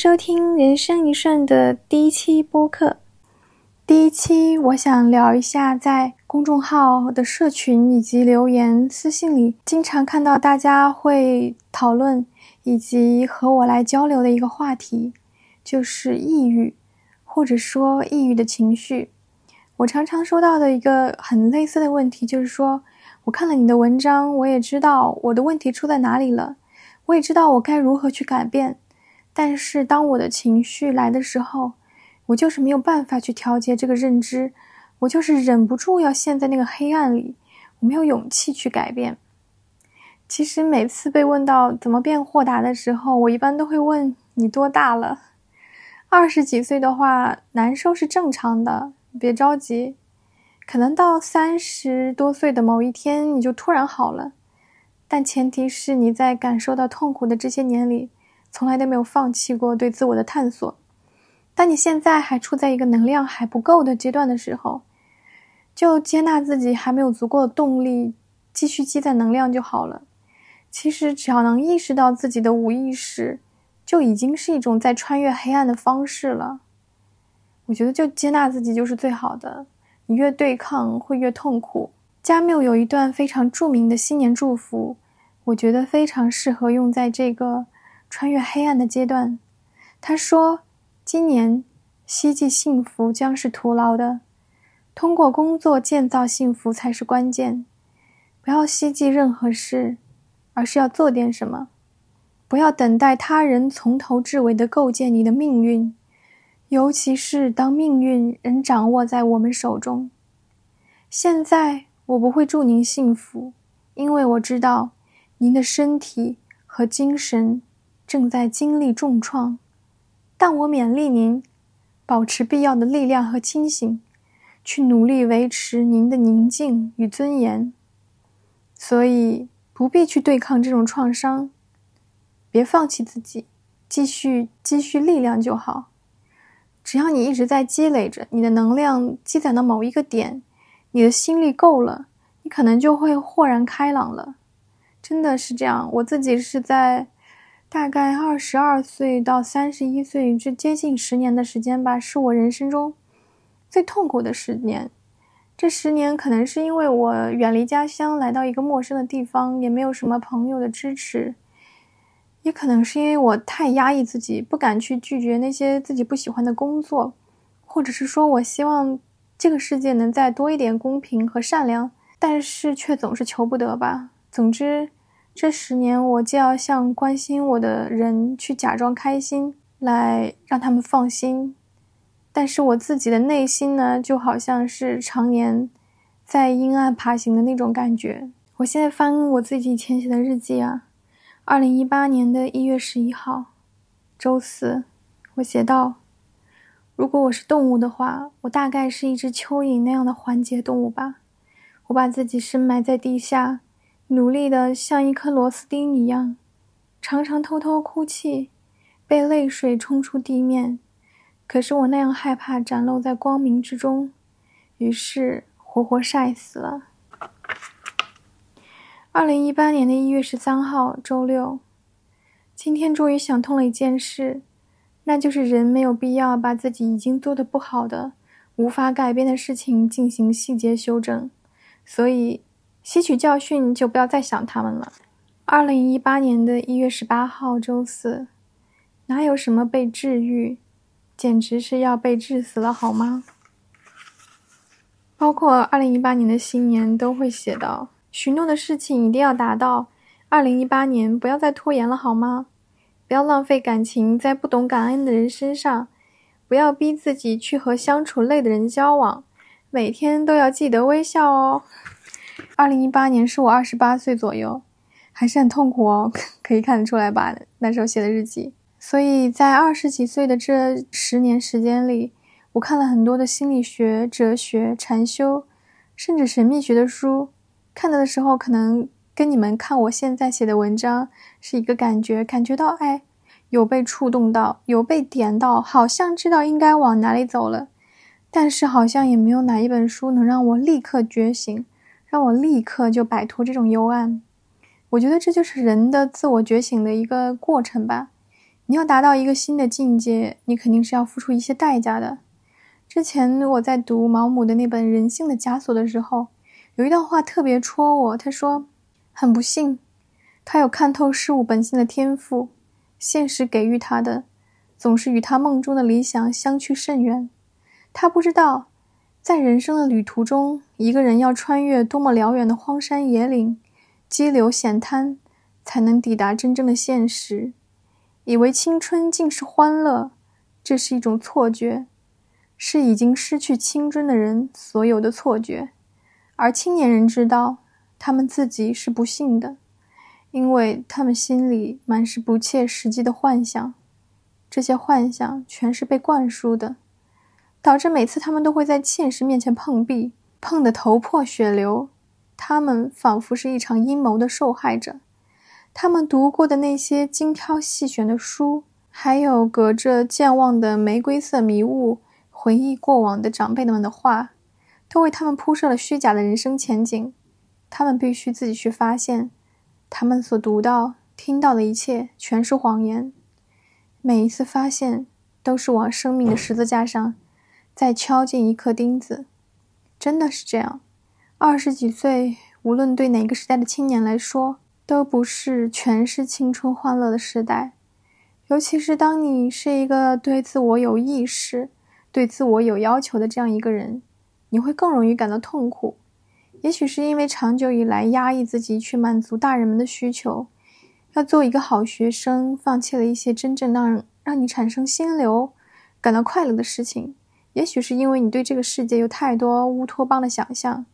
收听《人生一瞬》的第一期播客。第一期，我想聊一下在公众号的社群以及留言私信里，经常看到大家会讨论以及和我来交流的一个话题，就是抑郁，或者说抑郁的情绪。我常常收到的一个很类似的问题，就是说，我看了你的文章，我也知道我的问题出在哪里了。我也知道我该如何去改变，但是当我的情绪来的时候，我就是没有办法去调节这个认知，我就是忍不住要陷在那个黑暗里，我没有勇气去改变。其实每次被问到怎么变豁达的时候，我一般都会问你多大了？二十几岁的话，难受是正常的，别着急，可能到三十多岁的某一天，你就突然好了。但前提是你在感受到痛苦的这些年里，从来都没有放弃过对自我的探索。当你现在还处在一个能量还不够的阶段的时候，就接纳自己还没有足够的动力继续积攒能量就好了。其实只要能意识到自己的无意识，就已经是一种在穿越黑暗的方式了。我觉得就接纳自己就是最好的。你越对抗，会越痛苦。加缪有一段非常著名的新年祝福，我觉得非常适合用在这个穿越黑暗的阶段。他说：“今年希冀幸福将是徒劳的，通过工作建造幸福才是关键。不要希冀任何事，而是要做点什么。不要等待他人从头至尾的构建你的命运，尤其是当命运仍掌握在我们手中。现在。”我不会祝您幸福，因为我知道您的身体和精神正在经历重创。但我勉励您保持必要的力量和清醒，去努力维持您的宁静与尊严。所以不必去对抗这种创伤，别放弃自己，继续积蓄力量就好。只要你一直在积累着，你的能量积攒到某一个点。你的心力够了，你可能就会豁然开朗了，真的是这样。我自己是在大概二十二岁到三十一岁这接近十年的时间吧，是我人生中最痛苦的十年。这十年可能是因为我远离家乡，来到一个陌生的地方，也没有什么朋友的支持，也可能是因为我太压抑自己，不敢去拒绝那些自己不喜欢的工作，或者是说我希望。这个世界能再多一点公平和善良，但是却总是求不得吧。总之，这十年我既要向关心我的人去假装开心，来让他们放心。但是我自己的内心呢，就好像是常年在阴暗爬行的那种感觉。我现在翻我自己以前写的日记啊，二零一八年的一月十一号，周四，我写道。如果我是动物的话，我大概是一只蚯蚓那样的环节动物吧。我把自己深埋在地下，努力的像一颗螺丝钉一样，常常偷偷哭泣，被泪水冲出地面。可是我那样害怕展露在光明之中，于是活活晒死了。二零一八年的一月十三号，周六，今天终于想通了一件事。那就是人没有必要把自己已经做的不好的、无法改变的事情进行细节修正，所以吸取教训就不要再想他们了。二零一八年的一月十八号，周四，哪有什么被治愈，简直是要被治死了，好吗？包括二零一八年的新年都会写到，许诺的事情一定要达到。二零一八年不要再拖延了，好吗？不要浪费感情在不懂感恩的人身上，不要逼自己去和相处累的人交往，每天都要记得微笑哦。二零一八年是我二十八岁左右，还是很痛苦哦，可以看得出来吧？那时候写的日记。所以在二十几岁的这十年时间里，我看了很多的心理学、哲学、禅修，甚至神秘学的书。看的时候可能。跟你们看我现在写的文章是一个感觉，感觉到哎，有被触动到，有被点到，好像知道应该往哪里走了，但是好像也没有哪一本书能让我立刻觉醒，让我立刻就摆脱这种幽暗。我觉得这就是人的自我觉醒的一个过程吧。你要达到一个新的境界，你肯定是要付出一些代价的。之前我在读毛姆的那本《人性的枷锁》的时候，有一段话特别戳我。他说：“很不幸，他有看透事物本性的天赋，现实给予他的，总是与他梦中的理想相去甚远。他不知道，在人生的旅途中，一个人要穿越多么辽远的荒山野岭、激流险滩，才能抵达真正的现实。以为青春尽是欢乐，这是一种错觉。”是已经失去青春的人所有的错觉，而青年人知道他们自己是不幸的，因为他们心里满是不切实际的幻想，这些幻想全是被灌输的，导致每次他们都会在现实面前碰壁，碰得头破血流。他们仿佛是一场阴谋的受害者，他们读过的那些精挑细选的书，还有隔着健忘的玫瑰色迷雾。回忆过往的长辈们的话，都为他们铺设了虚假的人生前景。他们必须自己去发现，他们所读到、听到的一切全是谎言。每一次发现，都是往生命的十字架上再敲进一颗钉子。真的是这样。二十几岁，无论对哪个时代的青年来说，都不是全是青春欢乐的时代。尤其是当你是一个对自我有意识。对自我有要求的这样一个人，你会更容易感到痛苦。也许是因为长久以来压抑自己去满足大人们的需求，要做一个好学生，放弃了一些真正让让你产生心流、感到快乐的事情。也许是因为你对这个世界有太多乌托邦的想象，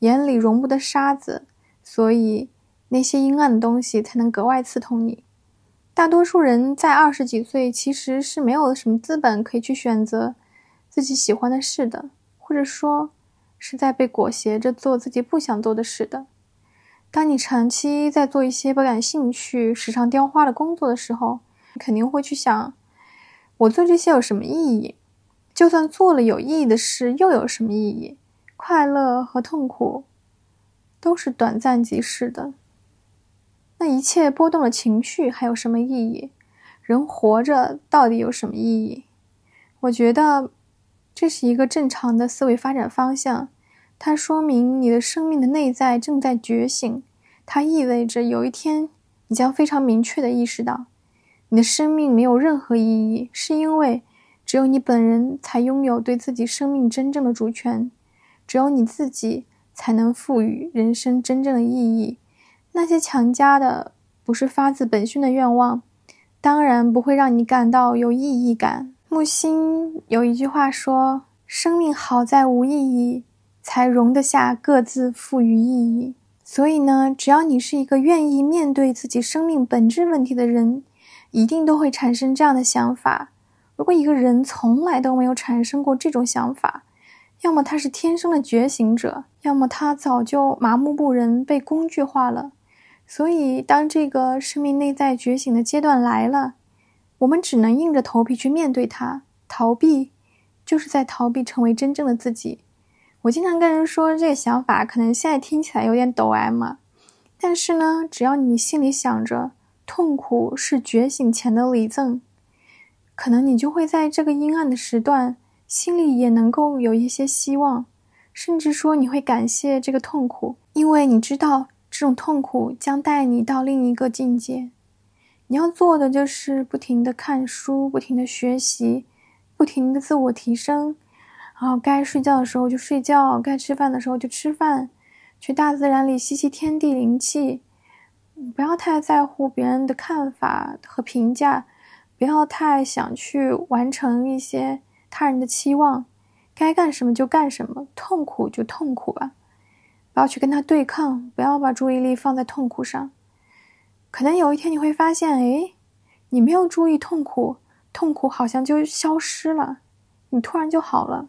眼里容不得沙子，所以那些阴暗的东西才能格外刺痛你。大多数人在二十几岁其实是没有什么资本可以去选择。自己喜欢的事的，或者说是在被裹挟着做自己不想做的事的。当你长期在做一些不感兴趣、时常雕花的工作的时候，肯定会去想：我做这些有什么意义？就算做了有意义的事，又有什么意义？快乐和痛苦都是短暂即逝的。那一切波动的情绪还有什么意义？人活着到底有什么意义？我觉得。这是一个正常的思维发展方向，它说明你的生命的内在正在觉醒。它意味着有一天，你将非常明确的意识到，你的生命没有任何意义，是因为只有你本人才拥有对自己生命真正的主权，只有你自己才能赋予人生真正的意义。那些强加的不是发自本心的愿望，当然不会让你感到有意义感。木心有一句话说：“生命好在无意义，才容得下各自赋予意义。”所以呢，只要你是一个愿意面对自己生命本质问题的人，一定都会产生这样的想法。如果一个人从来都没有产生过这种想法，要么他是天生的觉醒者，要么他早就麻木不仁，被工具化了。所以，当这个生命内在觉醒的阶段来了，我们只能硬着头皮去面对它，逃避就是在逃避成为真正的自己。我经常跟人说，这个想法可能现在听起来有点抖 M，但是呢，只要你心里想着痛苦是觉醒前的礼赠，可能你就会在这个阴暗的时段，心里也能够有一些希望，甚至说你会感谢这个痛苦，因为你知道这种痛苦将带你到另一个境界。你要做的就是不停的看书，不停的学习，不停的自我提升，然后该睡觉的时候就睡觉，该吃饭的时候就吃饭，去大自然里吸吸天地灵气，不要太在乎别人的看法和评价，不要太想去完成一些他人的期望，该干什么就干什么，痛苦就痛苦吧，不要去跟他对抗，不要把注意力放在痛苦上。可能有一天你会发现，哎，你没有注意痛苦，痛苦好像就消失了，你突然就好了。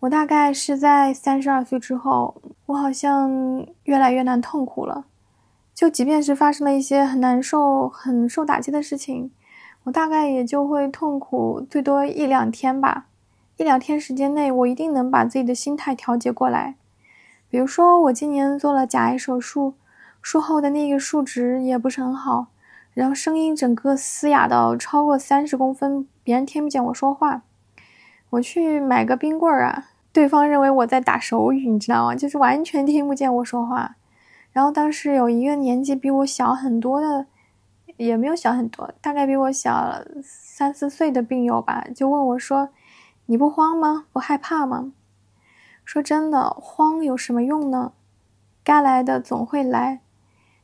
我大概是在三十二岁之后，我好像越来越难痛苦了。就即便是发生了一些很难受、很受打击的事情，我大概也就会痛苦最多一两天吧。一两天时间内，我一定能把自己的心态调节过来。比如说，我今年做了假癌手术。术后的那个数值也不是很好，然后声音整个嘶哑到超过三十公分，别人听不见我说话。我去买个冰棍儿啊，对方认为我在打手语，你知道吗？就是完全听不见我说话。然后当时有一个年纪比我小很多的，也没有小很多，大概比我小三四岁的病友吧，就问我说：“你不慌吗？不害怕吗？”说真的，慌有什么用呢？该来的总会来。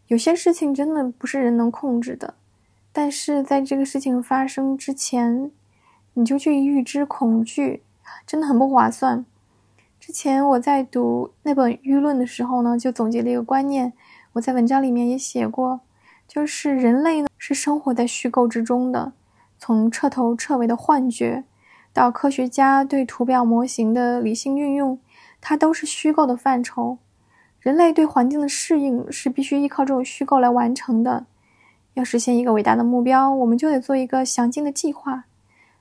有些事情真的不是人能控制的，但是在这个事情发生之前。你就去预知恐惧，真的很不划算。之前我在读那本《舆论》的时候呢，就总结了一个观念。我在文章里面也写过，就是人类呢是生活在虚构之中的。从彻头彻尾的幻觉，到科学家对图表模型的理性运用，它都是虚构的范畴。人类对环境的适应是必须依靠这种虚构来完成的。要实现一个伟大的目标，我们就得做一个详尽的计划。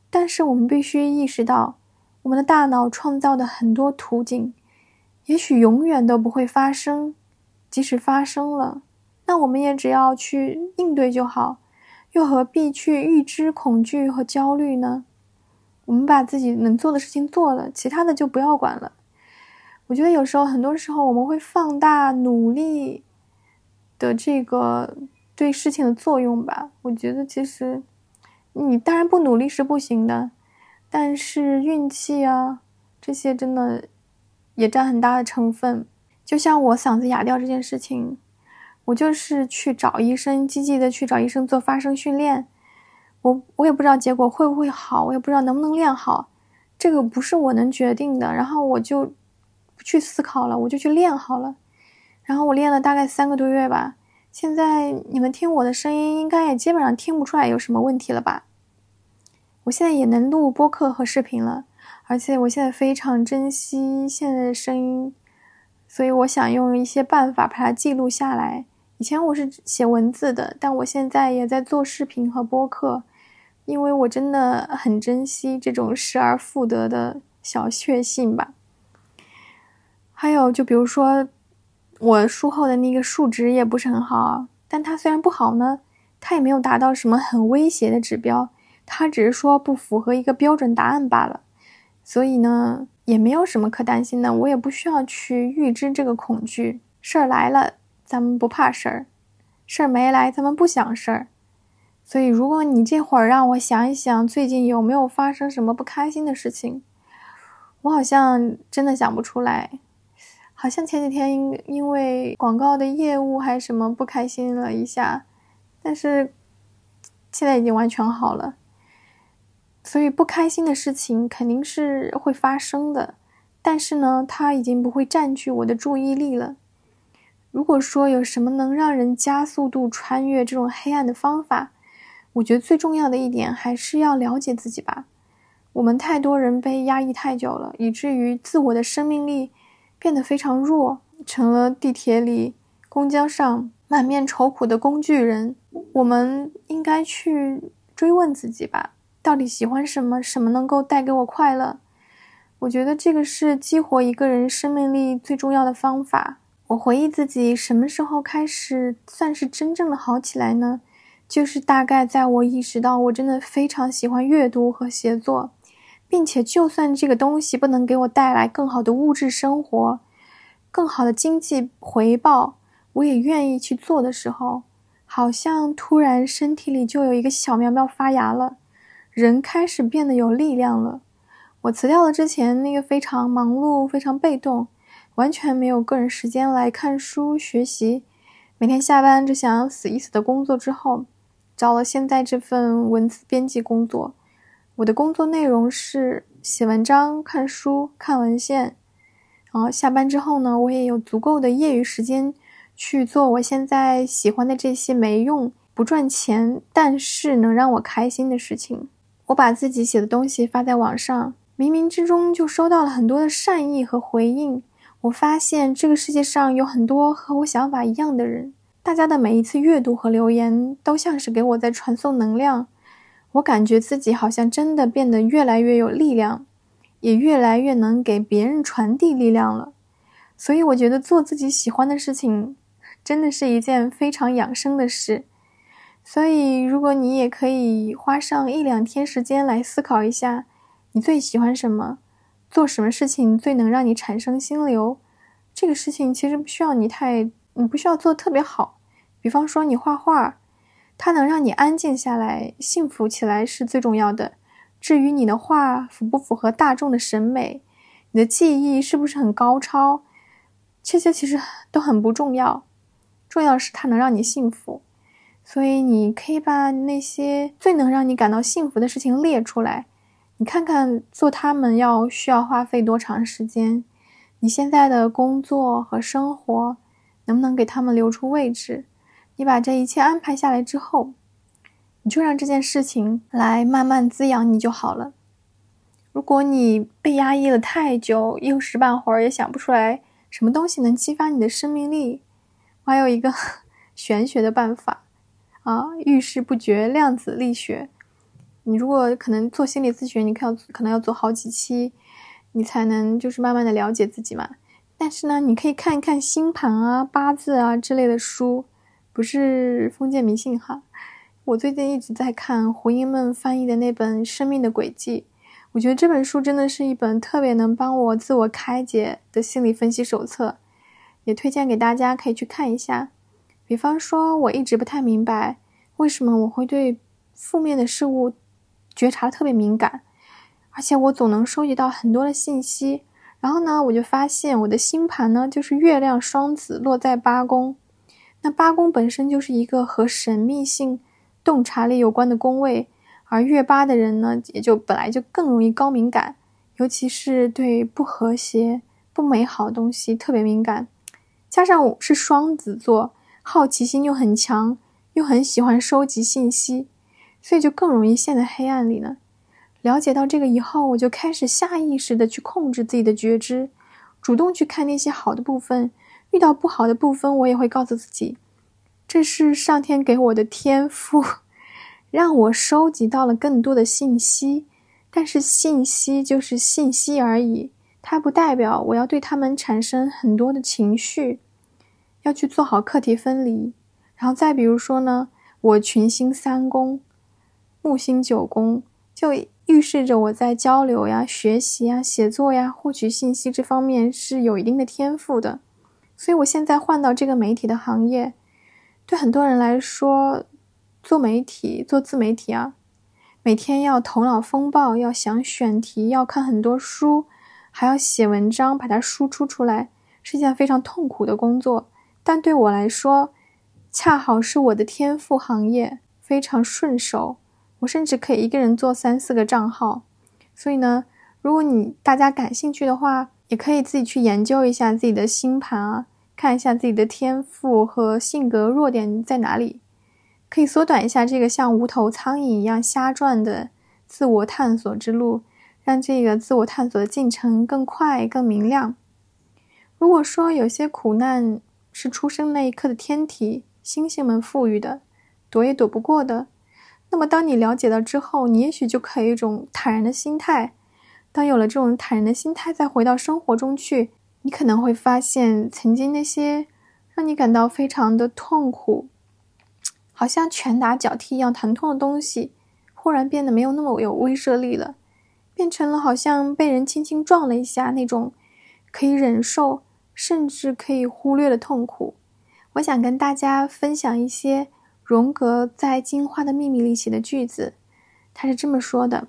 但是我们必须意识到，我们的大脑创造的很多图景，也许永远都不会发生。即使发生了，那我们也只要去应对就好，又何必去预知恐惧和焦虑呢？我们把自己能做的事情做了，其他的就不要管了。我觉得有时候，很多时候我们会放大努力的这个对事情的作用吧。我觉得其实。你当然不努力是不行的，但是运气啊，这些真的也占很大的成分。就像我嗓子哑掉这件事情，我就是去找医生，积极的去找医生做发声训练。我我也不知道结果会不会好，我也不知道能不能练好，这个不是我能决定的。然后我就不去思考了，我就去练好了。然后我练了大概三个多月吧。现在你们听我的声音，应该也基本上听不出来有什么问题了吧？我现在也能录播客和视频了，而且我现在非常珍惜现在的声音，所以我想用一些办法把它记录下来。以前我是写文字的，但我现在也在做视频和播客，因为我真的很珍惜这种失而复得的小确幸吧。还有，就比如说。我术后的那个数值也不是很好，但它虽然不好呢，它也没有达到什么很威胁的指标，它只是说不符合一个标准答案罢了，所以呢，也没有什么可担心的，我也不需要去预知这个恐惧。事儿来了，咱们不怕事儿；事儿没来，咱们不想事儿。所以，如果你这会儿让我想一想，最近有没有发生什么不开心的事情，我好像真的想不出来。好像前几天因因为广告的业务还是什么不开心了一下，但是现在已经完全好了。所以不开心的事情肯定是会发生的，但是呢，它已经不会占据我的注意力了。如果说有什么能让人加速度穿越这种黑暗的方法，我觉得最重要的一点还是要了解自己吧。我们太多人被压抑太久了，以至于自我的生命力。变得非常弱，成了地铁里、公交上满面愁苦的工具人。我们应该去追问自己吧，到底喜欢什么？什么能够带给我快乐？我觉得这个是激活一个人生命力最重要的方法。我回忆自己什么时候开始算是真正的好起来呢？就是大概在我意识到我真的非常喜欢阅读和写作。并且，就算这个东西不能给我带来更好的物质生活、更好的经济回报，我也愿意去做的时候，好像突然身体里就有一个小苗苗发芽了，人开始变得有力量了。我辞掉了之前那个非常忙碌、非常被动、完全没有个人时间来看书学习，每天下班只想要死一死的工作之后，找了现在这份文字编辑工作。我的工作内容是写文章、看书、看文献，然后下班之后呢，我也有足够的业余时间去做我现在喜欢的这些没用、不赚钱，但是能让我开心的事情。我把自己写的东西发在网上，冥冥之中就收到了很多的善意和回应。我发现这个世界上有很多和我想法一样的人，大家的每一次阅读和留言都像是给我在传送能量。我感觉自己好像真的变得越来越有力量，也越来越能给别人传递力量了。所以我觉得做自己喜欢的事情，真的是一件非常养生的事。所以，如果你也可以花上一两天时间来思考一下，你最喜欢什么，做什么事情最能让你产生心流，这个事情其实不需要你太，你不需要做特别好。比方说你画画，它能让你安静下来、幸福起来是最重要的。至于你的画符不符合大众的审美，你的技艺是不是很高超，这些其实都很不重要，重要是它能让你幸福。所以你可以把那些最能让你感到幸福的事情列出来，你看看做他们要需要花费多长时间，你现在的工作和生活能不能给他们留出位置？你把这一切安排下来之后，你就让这件事情来慢慢滋养你就好了。如果你被压抑了太久，一时半会儿也想不出来什么东西能激发你的生命力，我还有一个 玄学的办法。啊，遇事不决，量子力学。你如果可能做心理咨询，你可要可能要做好几期，你才能就是慢慢的了解自己嘛。但是呢，你可以看一看星盘啊、八字啊之类的书，不是封建迷信哈。我最近一直在看胡因梦翻译的那本《生命的轨迹》，我觉得这本书真的是一本特别能帮我自我开解的心理分析手册，也推荐给大家可以去看一下。比方说，我一直不太明白，为什么我会对负面的事物觉察特别敏感，而且我总能收集到很多的信息。然后呢，我就发现我的星盘呢，就是月亮双子落在八宫，那八宫本身就是一个和神秘性、洞察力有关的宫位，而月八的人呢，也就本来就更容易高敏感，尤其是对不和谐、不美好的东西特别敏感，加上我是双子座。好奇心又很强，又很喜欢收集信息，所以就更容易陷在黑暗里呢。了解到这个以后，我就开始下意识的去控制自己的觉知，主动去看那些好的部分。遇到不好的部分，我也会告诉自己，这是上天给我的天赋，让我收集到了更多的信息。但是信息就是信息而已，它不代表我要对他们产生很多的情绪。要去做好课题分离，然后再比如说呢，我群星三宫，木星九宫，就预示着我在交流呀、学习呀、写作呀、获取信息这方面是有一定的天赋的。所以我现在换到这个媒体的行业，对很多人来说，做媒体、做自媒体啊，每天要头脑风暴，要想选题，要看很多书，还要写文章把它输出出来，是件非常痛苦的工作。但对我来说，恰好是我的天赋行业，非常顺手。我甚至可以一个人做三四个账号。所以呢，如果你大家感兴趣的话，也可以自己去研究一下自己的星盘啊，看一下自己的天赋和性格弱点在哪里，可以缩短一下这个像无头苍蝇一样瞎转的自我探索之路，让这个自我探索的进程更快、更明亮。如果说有些苦难，是出生那一刻的天体，星星们赋予的，躲也躲不过的。那么，当你了解到之后，你也许就可以一种坦然的心态。当有了这种坦然的心态，再回到生活中去，你可能会发现，曾经那些让你感到非常的痛苦，好像拳打脚踢一样疼痛的东西，忽然变得没有那么有威慑力了，变成了好像被人轻轻撞了一下那种可以忍受。甚至可以忽略的痛苦，我想跟大家分享一些荣格在《进化的秘密》里写的句子。他是这么说的：“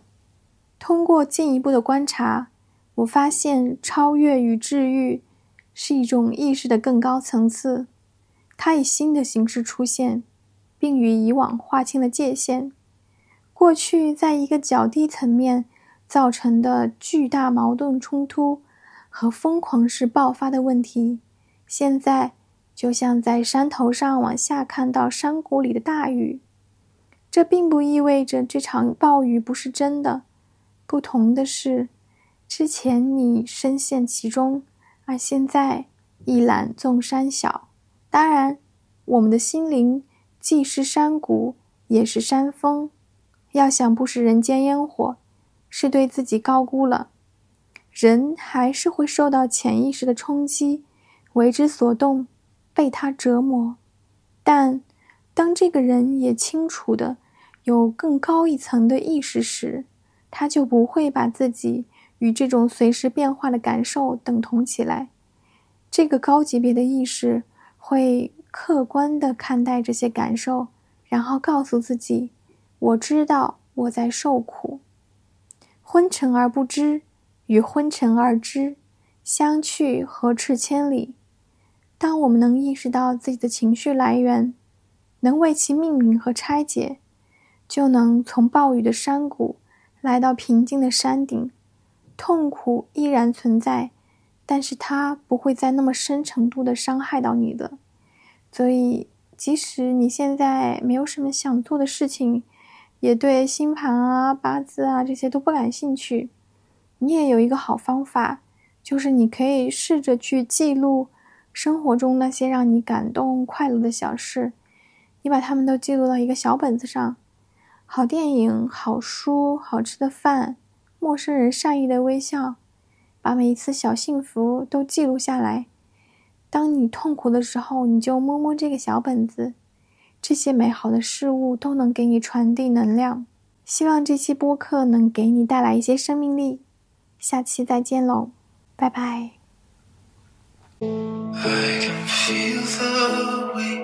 通过进一步的观察，我发现超越与治愈是一种意识的更高层次，它以新的形式出现，并与以往划清了界限。过去在一个较低层面造成的巨大矛盾冲突。”和疯狂式爆发的问题，现在就像在山头上往下看到山谷里的大雨。这并不意味着这场暴雨不是真的。不同的是，之前你深陷其中，而现在一览众山小。当然，我们的心灵既是山谷，也是山峰。要想不食人间烟火，是对自己高估了。人还是会受到潜意识的冲击，为之所动，被他折磨。但当这个人也清楚的有更高一层的意识时，他就不会把自己与这种随时变化的感受等同起来。这个高级别的意识会客观的看待这些感受，然后告诉自己：“我知道我在受苦。”昏沉而不知，与昏沉而知，相去何啻千里。当我们能意识到自己的情绪来源，能为其命名和拆解，就能从暴雨的山谷来到平静的山顶。痛苦依然存在，但是它不会再那么深程度的伤害到你的。所以，即使你现在没有什么想做的事情，也对星盘啊、八字啊这些都不感兴趣，你也有一个好方法，就是你可以试着去记录生活中那些让你感动、快乐的小事。你把它们都记录到一个小本子上，好电影、好书、好吃的饭、陌生人善意的微笑，把每一次小幸福都记录下来。当你痛苦的时候，你就摸摸这个小本子，这些美好的事物都能给你传递能量。希望这期播客能给你带来一些生命力。下期再见喽，拜拜。I can feel the weight.